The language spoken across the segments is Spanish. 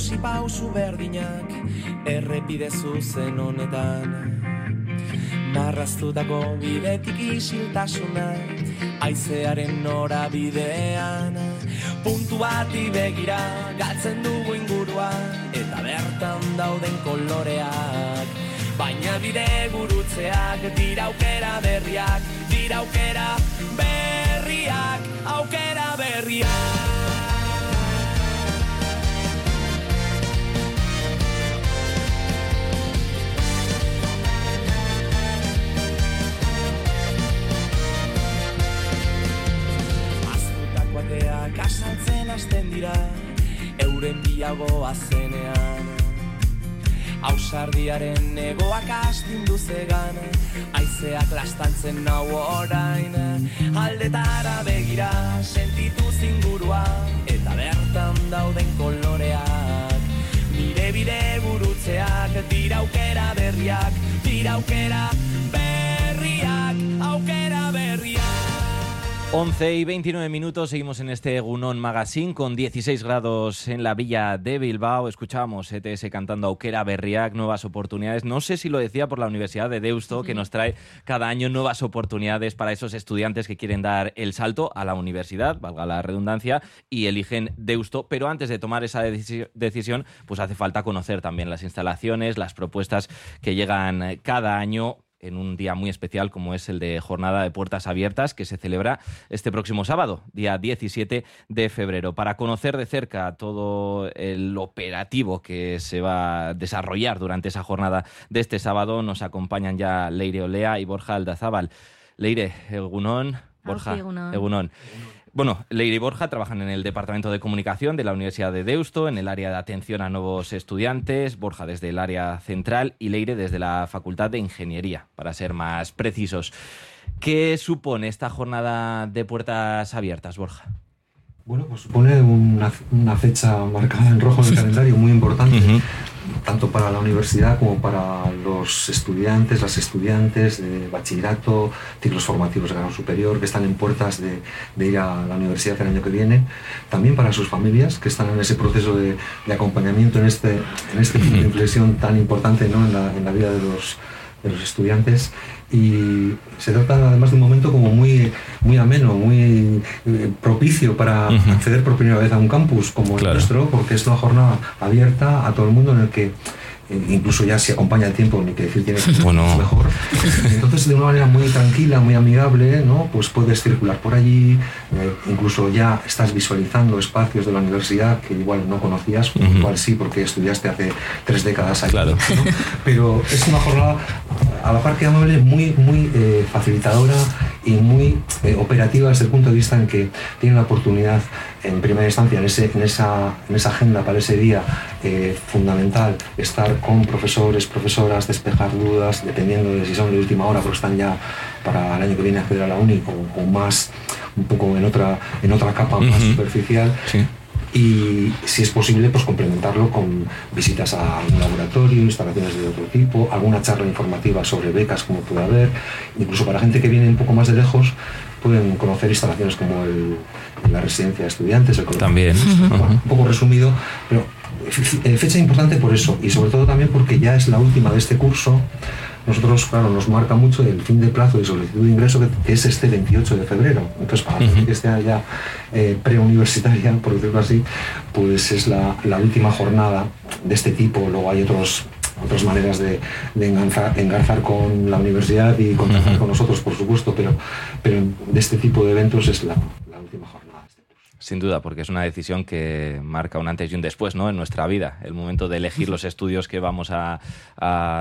ikusi pausu berdinak errepide zuzen honetan. Marraztutako bidetik isiltasuna aizearen norabidean. Puntu bati begira gatzen dugu ingurua eta bertan dauden koloreak. Baina bide gurutzeak dira aukera berriak dira aukera berriak aukera berriak euren biago azenean Ausardiaren egoak astindu zegan Aizeak lastantzen nau orain. Aldetara begira sentitu zingurua Eta bertan dauden koloreak. Nire bide gurutzeak Tira aukera berriak Tira aukera berriak Aukera 11 y 29 minutos, seguimos en este Gunón Magazine con 16 grados en la villa de Bilbao. Escuchamos ETS cantando Auquera Berriac, nuevas oportunidades. No sé si lo decía por la Universidad de Deusto, que nos trae cada año nuevas oportunidades para esos estudiantes que quieren dar el salto a la universidad, valga la redundancia, y eligen Deusto. Pero antes de tomar esa decisión, pues hace falta conocer también las instalaciones, las propuestas que llegan cada año en un día muy especial como es el de Jornada de Puertas Abiertas que se celebra este próximo sábado, día 17 de febrero. Para conocer de cerca todo el operativo que se va a desarrollar durante esa jornada de este sábado, nos acompañan ya Leire Olea y Borja Aldazábal. Leire, Egunón, Borja, Egunón. Bueno, Leire y Borja trabajan en el Departamento de Comunicación de la Universidad de Deusto, en el área de atención a nuevos estudiantes, Borja desde el área central y Leire desde la Facultad de Ingeniería, para ser más precisos. ¿Qué supone esta jornada de puertas abiertas, Borja? Bueno, pues supone una, fecha marcada en rojo en el calendario muy importante, tanto para la universidad como para los estudiantes, las estudiantes de bachillerato, ciclos formativos de grado superior, que están en puertas de, ir a la universidad el año que viene, también para sus familias, que están en ese proceso de, acompañamiento en este, en este punto de inflexión tan importante ¿no? en, la, en la vida de los, de los estudiantes y se trata además de un momento como muy, muy ameno, muy eh, propicio para acceder por primera vez a un campus como el nuestro, porque es una jornada abierta a todo el mundo en el que incluso ya si acompaña el tiempo, ni que decir tiene que bueno. mejor. Entonces, de una manera muy tranquila, muy amigable, ¿no? pues puedes circular por allí, eh, incluso ya estás visualizando espacios de la universidad que igual no conocías, igual sí, porque estudiaste hace tres décadas aquí. Claro. Pero es una jornada, a la par que amable, muy, muy eh, facilitadora y muy operativa desde el punto de vista en que tiene la oportunidad en primera instancia en, ese, en, esa, en esa agenda para ese día fundamental estar con profesores, profesoras, despejar dudas, dependiendo de si son de última hora, porque están ya para el año que viene acceder a la uni o, más, un poco en otra, en otra capa más superficial. Y si es posible, pues complementarlo con visitas a un laboratorio, instalaciones de otro tipo, alguna charla informativa sobre becas, como puede haber, incluso para gente que viene un poco más de lejos, pueden conocer instalaciones como el, la residencia de estudiantes, el También. un poco resumido, pero eh, fecha importante por eso y sobre todo también porque ya es la última de este curso. Nosotros, claro, nos marca mucho el fin de plazo de solicitud de ingreso que, es este 28 de febrero. Entonces, para uh que esté ya eh, preuniversitaria, por decirlo así, pues es la, última jornada de este tipo. Luego hay otros otras maneras de, engarzar, con la universidad y contar con nosotros, por supuesto, pero, pero de este tipo de eventos es la, última jornada. Sin duda, porque es una decisión que marca un antes y un después ¿no? en nuestra vida. El momento de elegir los estudios que vamos a,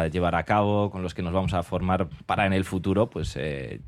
llevar a cabo, con los que nos vamos a formar para en el futuro, pues eh,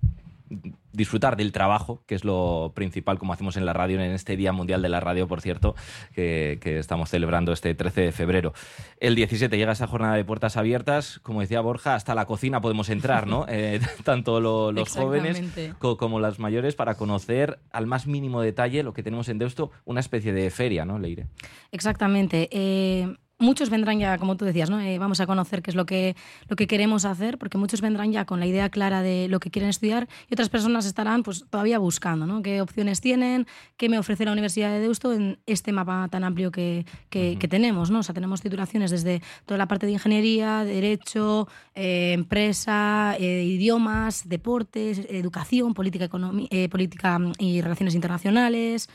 disfrutar del trabajo, que es lo principal, como hacemos en la radio, en este Día Mundial de la Radio, por cierto, que, estamos celebrando este 13 de febrero. El 17 llega esa jornada de puertas abiertas, como decía Borja, hasta la cocina podemos entrar, ¿no? Eh, tanto los jóvenes como las mayores, para conocer al más mínimo detalle lo que tenemos en Deusto, una especie de feria, ¿no, Leire? Exactamente. Eh, muchos vendrán ya, como tú decías, ¿no? Eh, vamos a conocer qué es lo que, lo que queremos hacer, porque muchos vendrán ya con la idea clara de lo que quieren estudiar y otras personas estarán pues, todavía buscando ¿no? qué opciones tienen, qué me ofrece la Universidad de Deusto en este mapa tan amplio que, que, tenemos. ¿no? O sea, tenemos titulaciones desde toda la parte de ingeniería, derecho, eh, empresa, eh, idiomas, deportes, educación, política, política y relaciones internacionales.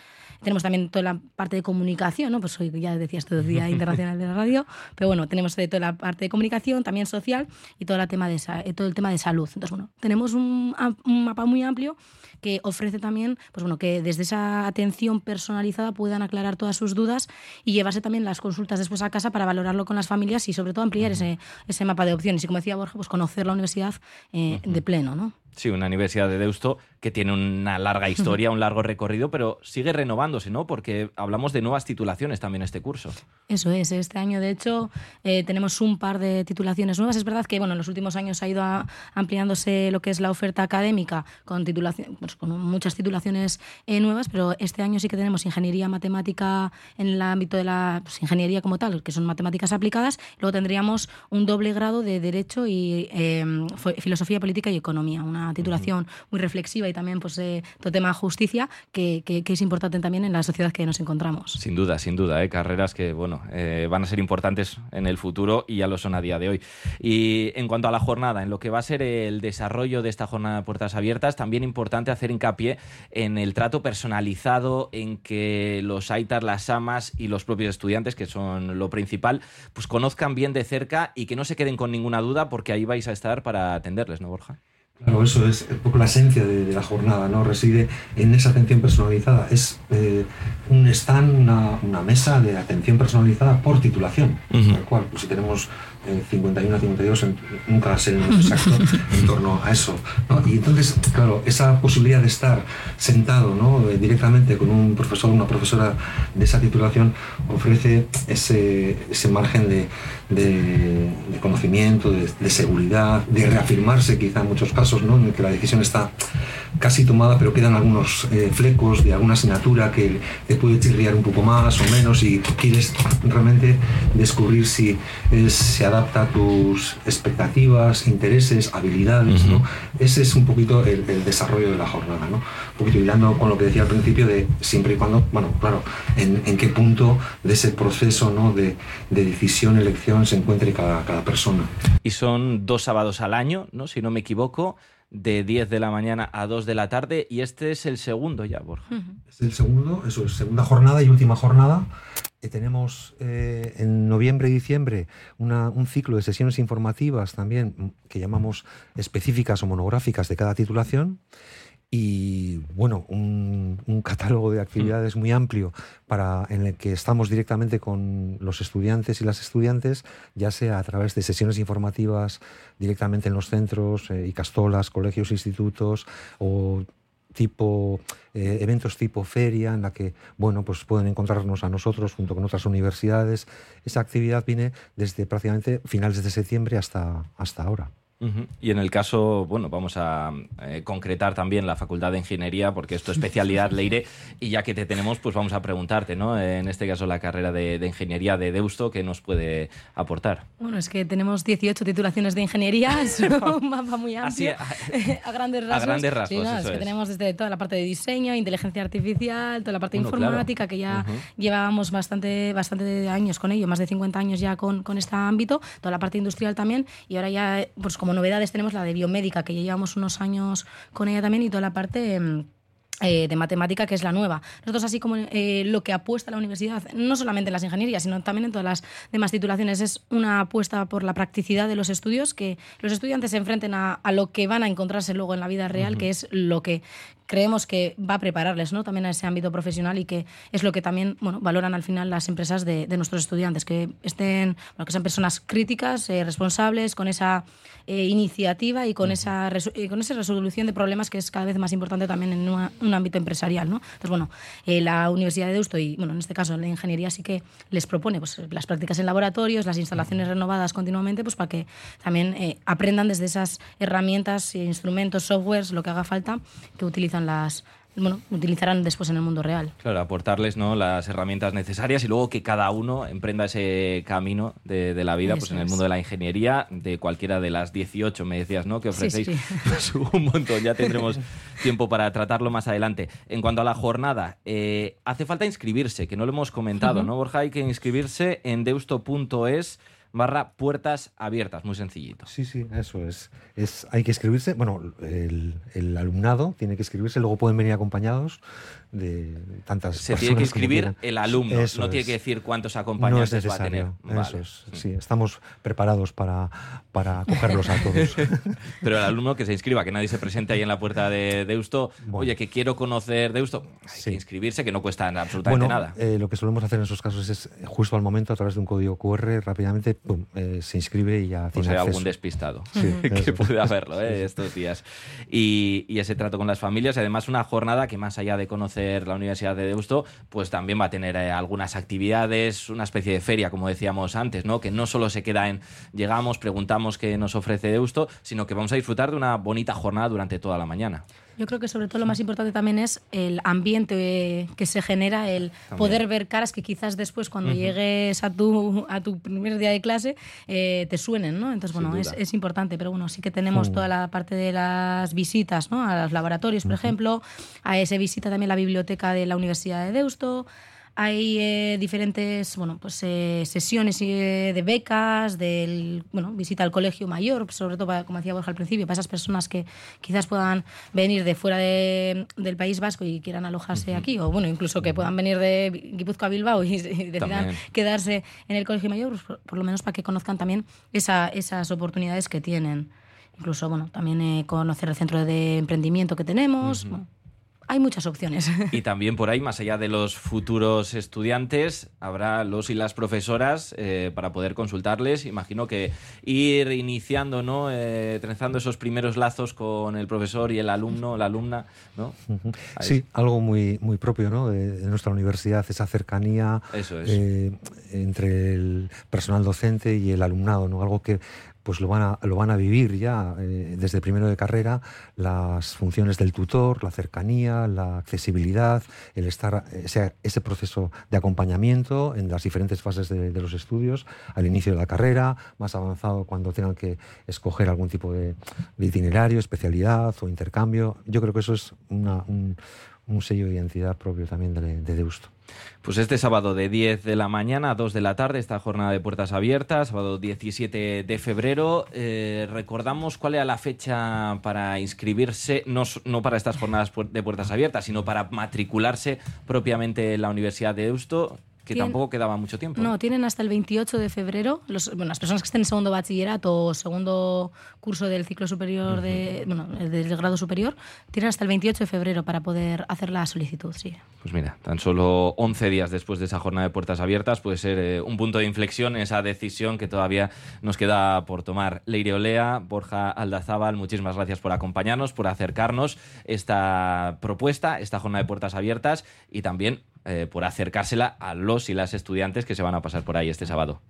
Tenemos también toda la parte de comunicación, ¿no? Pues soy, ya decías todo el Día Internacional de la Radio, pero bueno, tenemos toda la parte de comunicación, también social y todo, la tema de, eh, todo el tema de salud. Entonces, bueno, tenemos un, un mapa muy amplio que ofrece también, pues bueno, que desde esa atención personalizada puedan aclarar todas sus dudas y llevarse también las consultas después a casa para valorarlo con las familias y sobre todo ampliar ese, ese mapa de opciones. Y como decía Borja, pues conocer la universidad eh, de pleno, ¿no? Sí, una universidad de Deusto que tiene una larga historia, un largo recorrido, pero sigue renovándose, ¿no? Porque hablamos de nuevas titulaciones también este curso. Eso es, este año de hecho eh, tenemos un par de titulaciones nuevas. Es verdad que bueno, en los últimos años ha ido ampliándose lo que es la oferta académica con, titulación, pues, con muchas titulaciones eh, nuevas, pero este año sí que tenemos ingeniería matemática en el ámbito de la pues, ingeniería como tal, que son matemáticas aplicadas. Luego tendríamos un doble grado de Derecho y em, Filosofía Política y Economía, una titulación muy reflexiva y también pues, eh, todo tema justicia, que, que, es importante también en la sociedad que nos encontramos. Sin duda, sin duda, ¿eh? carreras que bueno, eh, van a ser importantes en el futuro y ya lo son a día de hoy. Y en cuanto a la jornada, en lo que va a ser el desarrollo de esta jornada de puertas abiertas, también importante hacer hincapié en el trato personalizado, en que los AITAR, las AMAS y los propios estudiantes, que son lo principal, pues conozcan bien de cerca y que no se queden con ninguna duda porque ahí vais a estar para atenderles, ¿no, Borja? Claro, eso es un poco la esencia de, la jornada, ¿no? Reside en esa atención personalizada. Es eh, un stand, una, mesa de atención personalizada por titulación. Tal cual, pues si tenemos 51 52, nunca sé el número exacto, en torno a eso. Y entonces, claro, esa posibilidad de estar sentado ¿no? Eh, directamente con un profesor o una profesora de esa titulación ofrece ese, ese margen de, de, conocimiento, de, seguridad, de reafirmarse quizá en muchos casos, ¿no? en que la decisión está casi tomada, pero quedan algunos eh, flecos de alguna asignatura que te puede chirriar un poco más o menos y quieres realmente descubrir si se adapta a tus expectativas, intereses, habilidades. ¿no? Ese es un poquito el, desarrollo de la jornada. ¿no? Un poquito hilando con lo que decía al principio de siempre y cuando, bueno, claro, en, qué punto de ese proceso ¿no? de, de decisión, elección se encuentre cada, cada persona. Y son dos sábados al año, ¿no? si no me equivoco de 10 de la mañana a 2 de la tarde y este es el segundo ya, Borja. Es el segundo, eso es segunda jornada y última jornada. Eh, tenemos eh, en noviembre y diciembre un ciclo de sesiones informativas también que llamamos específicas o monográficas de cada titulación y bueno, un, catálogo de actividades muy amplio para, en el que estamos directamente con los estudiantes y las estudiantes, ya sea a través de sesiones informativas directamente en los centros, y eh, castolas, colegios, institutos o tipo eh, eventos tipo feria en la que bueno pues pueden encontrarnos a nosotros junto con otras universidades. Esa actividad viene desde prácticamente finales de septiembre hasta hasta ahora y en el caso, bueno, vamos a eh, concretar también la Facultad de Ingeniería, porque es tu especialidad, Leire, y ya que te tenemos, pues vamos a preguntarte, ¿no? En este caso, la carrera de, Ingeniería de Deusto, ¿qué nos puede aportar? Bueno, es que tenemos 18 titulaciones de Ingeniería, es un mapa muy amplio, a, grandes rasgos. A grandes rasgos, es que tenemos desde toda la parte de diseño, inteligencia artificial, toda la parte informática, que ya llevábamos bastante, bastante años con ello, más de 50 años ya con, con este ámbito, toda la parte industrial también, y ahora ya, pues como novedades tenemos la de biomédica, que ya llevamos unos años con ella también, y toda la parte... Em, eh, de matemática, que es la nueva. Nosotros, así como eh, lo que apuesta la universidad, no solamente en las ingenierías, sino también en todas las demás titulaciones, es una apuesta por la practicidad de los estudios, que los estudiantes se enfrenten a, lo que van a encontrarse luego en la vida real, que es lo que creemos que va a prepararles ¿no? también a ese ámbito profesional y que es lo que también bueno, valoran al final las empresas de, nuestros estudiantes, que estén, bueno, que sean personas críticas, eh, responsables, con esa eh, iniciativa y con, esa con esa resolución de problemas que es cada vez más importante también en un ámbito empresarial. ¿no? Entonces, bueno, eh, la Universidad de Deusto y, bueno, en este caso la ingeniería sí que les propone pues, las prácticas en laboratorios, las instalaciones renovadas continuamente, pues para que también aprendan desde esas herramientas, instrumentos, softwares, lo que haga falta, que utilizan las, bueno, utilizarán después en el mundo real. Claro, aportarles ¿no? las herramientas necesarias y luego que cada uno emprenda ese camino de, la vida pues en el mundo de la ingeniería, de cualquiera de las 18, me decías, ¿no? Que ofrecéis pues, un montón, ya tendremos tiempo para tratarlo más adelante. En cuanto a la jornada, eh, hace falta inscribirse, que no lo hemos comentado, ¿no, Borja? Hay que inscribirse en deusto.es barra puertas abiertas, muy sencillito. Sí, sí, eso es. es hay que escribirse, bueno, el, el alumnado tiene que escribirse, luego pueden venir acompaños de tantas Se tiene que inscribir el alumno, no tiene que decir cuántos acompañantes va a tener. Eso es, sí, estamos preparados para, para acogerlos a todos. Pero el alumno que se inscriba, que nadie se presente ahí en la puerta de Deusto, oye, que quiero conocer Deusto, hay que inscribirse, que no cuesta absolutamente nada. Eh, lo que solemos hacer en esos casos es, justo al momento, a través de un código QR, rápidamente eh, se inscribe y ya tiene pues hay algún despistado que puede haberlo eh, estos días. Y, y ese trato con las familias, además una jornada que más allá de conocer la Universidad de Deusto, pues también va a tener eh, algunas actividades, una especie de feria, como decíamos antes, ¿no? Que no solo se queda en llegamos, preguntamos qué nos ofrece Deusto, sino que vamos a disfrutar de una bonita jornada durante toda la mañana. Yo creo que sobre todo lo más importante también es el ambiente que se genera, el poder ver caras que quizás después cuando llegues a tu, a tu primer día de clase eh, te suenen, ¿no? Entonces, bueno, es, es, importante, pero bueno, sí que tenemos toda la parte de las visitas, ¿no? A los laboratorios, por ejemplo, a ese visita también la biblioteca de la Universidad de Deusto, hay eh, diferentes bueno, pues, eh, sesiones eh, de becas, del, bueno, visita al colegio mayor, sobre todo, como decía Borja al principio, para esas personas que quizás puedan venir de fuera del País Vasco y quieran alojarse aquí, o bueno, incluso que puedan venir de Guipúzcoa a Bilbao y, decidan quedarse en el colegio mayor, pues, por, lo menos para que conozcan también esa, esas oportunidades que tienen. Incluso, bueno, también conocer el centro de emprendimiento que tenemos hay muchas opciones. Y también por ahí, más allá de los futuros estudiantes, habrá los y las profesoras eh, para poder consultarles. Imagino que ir iniciando, ¿no? Eh, trenzando esos primeros lazos con el profesor y el alumno, la alumna, ¿no? Sí, algo muy, muy propio ¿no? de, nuestra universidad, esa cercanía eh, entre el personal docente y el alumnado, ¿no? algo que pues lo van a, lo van a vivir ya eh, desde primero de carrera las funciones del tutor, la cercanía, la accesibilidad, el estar ese, ese proceso de acompañamiento en las diferentes fases de, los estudios, al inicio de la carrera, más avanzado cuando tengan que escoger algún tipo de, itinerario, especialidad o intercambio. Yo creo que eso es un, sello de identidad propio también de, de Deusto. Pues este sábado de 10 de la mañana a 2 de la tarde, esta jornada de puertas abiertas, sábado 17 de febrero. Eh, recordamos cuál era la fecha para inscribirse, no, no, para estas jornadas de puertas abiertas, sino para matricularse propiamente en la Universidad de Eusto que tampoco quedaba mucho tiempo. No, tienen hasta el 28 de febrero. Los, bueno, las personas que estén en segundo bachillerato o segundo curso del ciclo superior, de, bueno, del grado superior, tienen hasta el 28 de febrero para poder hacer la solicitud, sí. Pues mira, tan solo 11 días después de esa jornada de puertas abiertas puede ser eh, un punto de inflexión esa decisión que todavía nos queda por tomar. Leire Olea, Borja Aldazábal, muchísimas gracias por acompañarnos, por acercarnos esta propuesta, esta jornada de puertas abiertas y también eh, por acercársela a los y las estudiantes que se van a pasar por ahí este sábado.